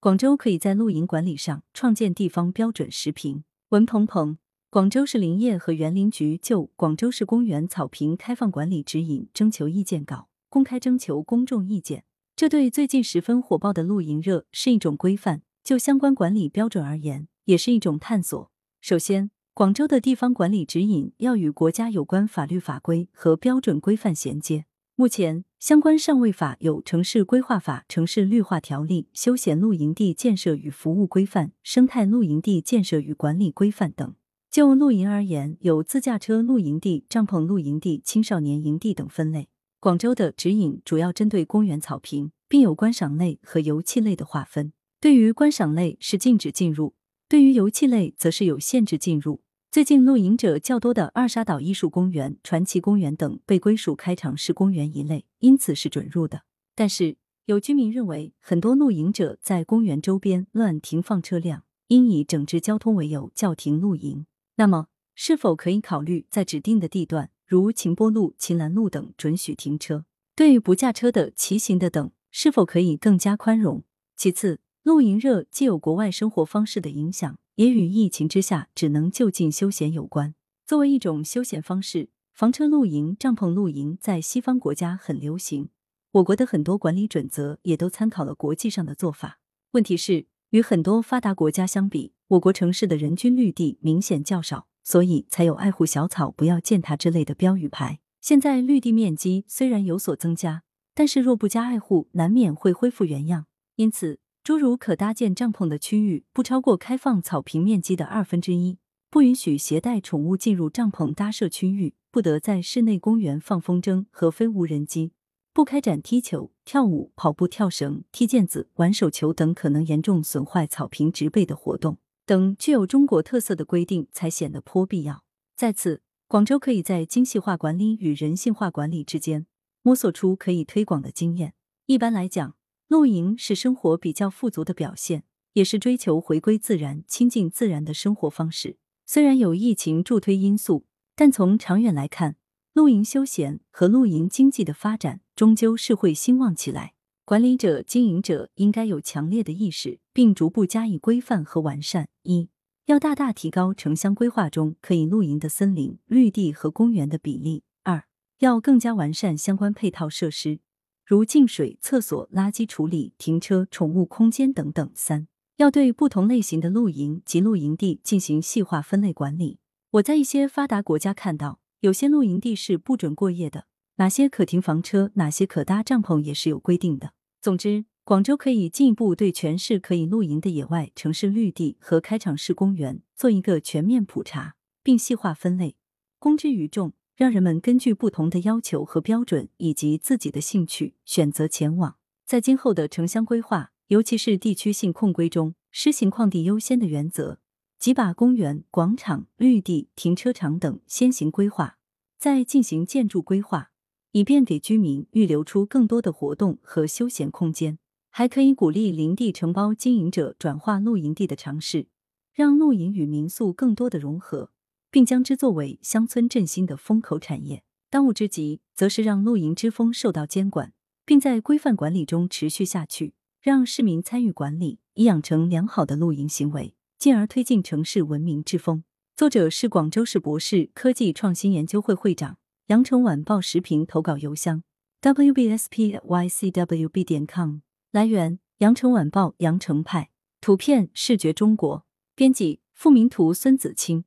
广州可以在露营管理上创建地方标准时评。文鹏鹏，广州市林业和园林局就《广州市公园草坪开放管理指引》征求意见稿公开征求公众意见。这对最近十分火爆的露营热是一种规范，就相关管理标准而言，也是一种探索。首先，广州的地方管理指引要与国家有关法律法规和标准规范衔接。目前，相关上位法有《城市规划法》《城市绿化条例》《休闲露营地建设与服务规范》《生态露营地建设与管理规范》等。就露营而言，有自驾车露营地、帐篷露营地、青少年营地等分类。广州的指引主要针对公园草坪，并有观赏类和游憩类的划分。对于观赏类是禁止进入，对于游憩类则是有限制进入。最近露营者较多的二沙岛艺术公园、传奇公园等被归属开场式公园一类，因此是准入的。但是有居民认为，很多露营者在公园周边乱停放车辆，应以整治交通为由叫停露营。那么，是否可以考虑在指定的地段，如秦波路、秦岚路等准许停车？对于不驾车的、骑行的等，是否可以更加宽容？其次，露营热既有国外生活方式的影响。也与疫情之下只能就近休闲有关。作为一种休闲方式，房车露营、帐篷露营在西方国家很流行。我国的很多管理准则也都参考了国际上的做法。问题是，与很多发达国家相比，我国城市的人均绿地明显较少，所以才有“爱护小草，不要践踏”之类的标语牌。现在绿地面积虽然有所增加，但是若不加爱护，难免会恢复原样。因此。诸如可搭建帐篷的区域不超过开放草坪面积的二分之一，不允许携带宠物进入帐篷搭设区域，不得在室内公园放风筝和飞无人机，不开展踢球、跳舞、跑步、跳绳、踢毽子、玩手球等可能严重损坏草坪植被的活动等具有中国特色的规定，才显得颇必要。在此，广州可以在精细化管理与人性化管理之间摸索出可以推广的经验。一般来讲。露营是生活比较富足的表现，也是追求回归自然、亲近自然的生活方式。虽然有疫情助推因素，但从长远来看，露营休闲和露营经济的发展终究是会兴旺起来。管理者、经营者应该有强烈的意识，并逐步加以规范和完善。一要大大提高城乡规划中可以露营的森林、绿地和公园的比例。二要更加完善相关配套设施。如净水、厕所、垃圾处理、停车、宠物空间等等。三要对不同类型的露营及露营地进行细化分类管理。我在一些发达国家看到，有些露营地是不准过夜的，哪些可停房车，哪些可搭帐篷也是有规定的。总之，广州可以进一步对全市可以露营的野外城市绿地和开场式公园做一个全面普查，并细化分类，公之于众。让人们根据不同的要求和标准，以及自己的兴趣选择前往。在今后的城乡规划，尤其是地区性控规中，施行矿地优先的原则，即把公园、广场、绿地、停车场等先行规划，再进行建筑规划，以便给居民预留出更多的活动和休闲空间。还可以鼓励林地承包经营者转化露营地的尝试，让露营与民宿更多的融合。并将之作为乡村振兴的风口产业。当务之急，则是让露营之风受到监管，并在规范管理中持续下去，让市民参与管理，以养成良好的露营行为，进而推进城市文明之风。作者是广州市博士科技创新研究会会长，羊城晚报时评投稿邮箱：wbspycwb 点 com。来源：羊城晚报羊城派。图片：视觉中国。编辑：付明图，孙子清。